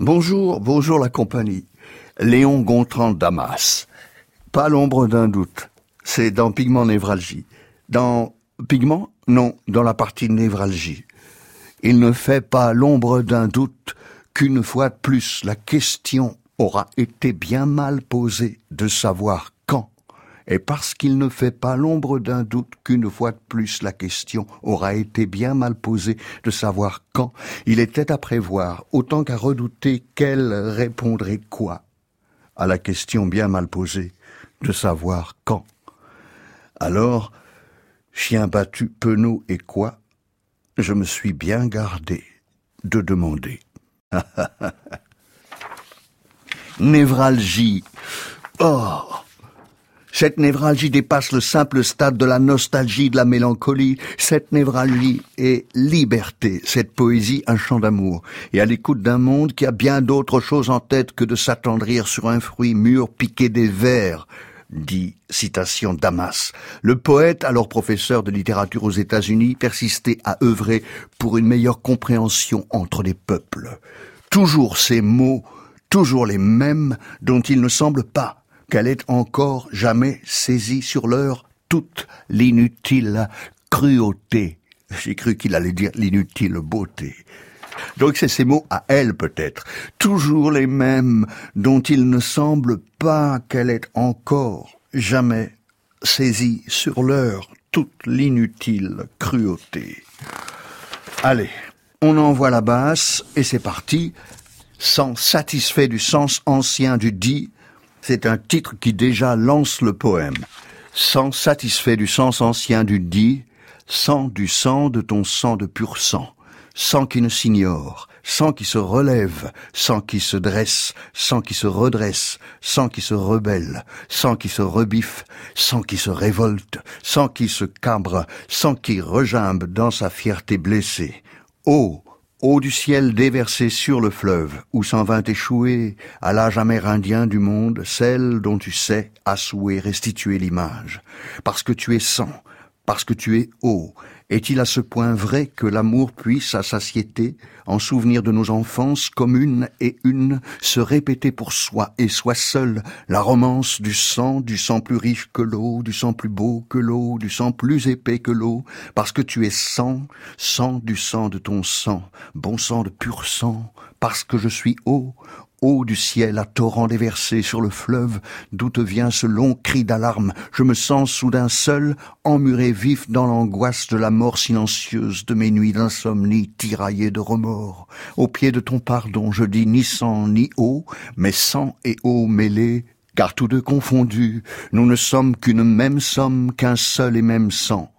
Bonjour, bonjour la compagnie. Léon Gontran Damas. Pas l'ombre d'un doute. C'est dans Pigment Névralgie. Dans Pigment? Non, dans la partie Névralgie. Il ne fait pas l'ombre d'un doute qu'une fois de plus la question aura été bien mal posée de savoir et parce qu'il ne fait pas l'ombre d'un doute qu'une fois de plus la question aura été bien mal posée de savoir quand, il était à prévoir, autant qu'à redouter qu'elle répondrait quoi à la question bien mal posée de savoir quand. Alors, chien battu, penaud et quoi, je me suis bien gardé de demander. Névralgie. Oh cette névralgie dépasse le simple stade de la nostalgie, de la mélancolie. Cette névralgie est liberté, cette poésie un chant d'amour, et à l'écoute d'un monde qui a bien d'autres choses en tête que de s'attendrir sur un fruit mûr piqué des vers, dit citation Damas. Le poète, alors professeur de littérature aux États-Unis, persistait à œuvrer pour une meilleure compréhension entre les peuples. Toujours ces mots, toujours les mêmes, dont il ne semble pas qu'elle ait encore jamais saisi sur l'heure toute l'inutile cruauté. J'ai cru qu'il allait dire l'inutile beauté. Donc c'est ces mots à elle peut-être, toujours les mêmes, dont il ne semble pas qu'elle ait encore jamais saisi sur l'heure toute l'inutile cruauté. Allez, on envoie la basse et c'est parti, sans satisfait du sens ancien du dit, c'est un titre qui déjà lance le poème. Sans satisfait du sens ancien du dit, sang du sang de ton sang de pur sang, sang qui ne s'ignore, sang qui se relève, sang qui se dresse, sang qui se redresse, sang qui se rebelle, sang qui se rebiffe, sang qui se révolte, sang qui se cabre, sang qui regimbe dans sa fierté blessée. Oh, Eau du ciel déversée sur le fleuve, où s'en vint échouer, à l'âge amérindien du monde, celle dont tu sais, à souhait, restituer l'image. Parce que tu es sang, parce que tu es eau, est-il à ce point vrai que l'amour puisse, à satiété, en souvenir de nos enfances communes et une, se répéter pour soi et soi seul la romance du sang, du sang plus riche que l'eau, du sang plus beau que l'eau, du sang plus épais que l'eau, parce que tu es sang, sang du sang de ton sang, bon sang de pur sang, parce que je suis eau, Eau du ciel à torrent déversé sur le fleuve, d'où te vient ce long cri d'alarme, je me sens soudain seul, emmuré vif dans l'angoisse de la mort silencieuse de mes nuits d'insomnie tiraillées de remords. Au pied de ton pardon, je dis ni sang ni eau, mais sang et eau mêlés, car tous deux confondus, nous ne sommes qu'une même somme, qu'un seul et même sang.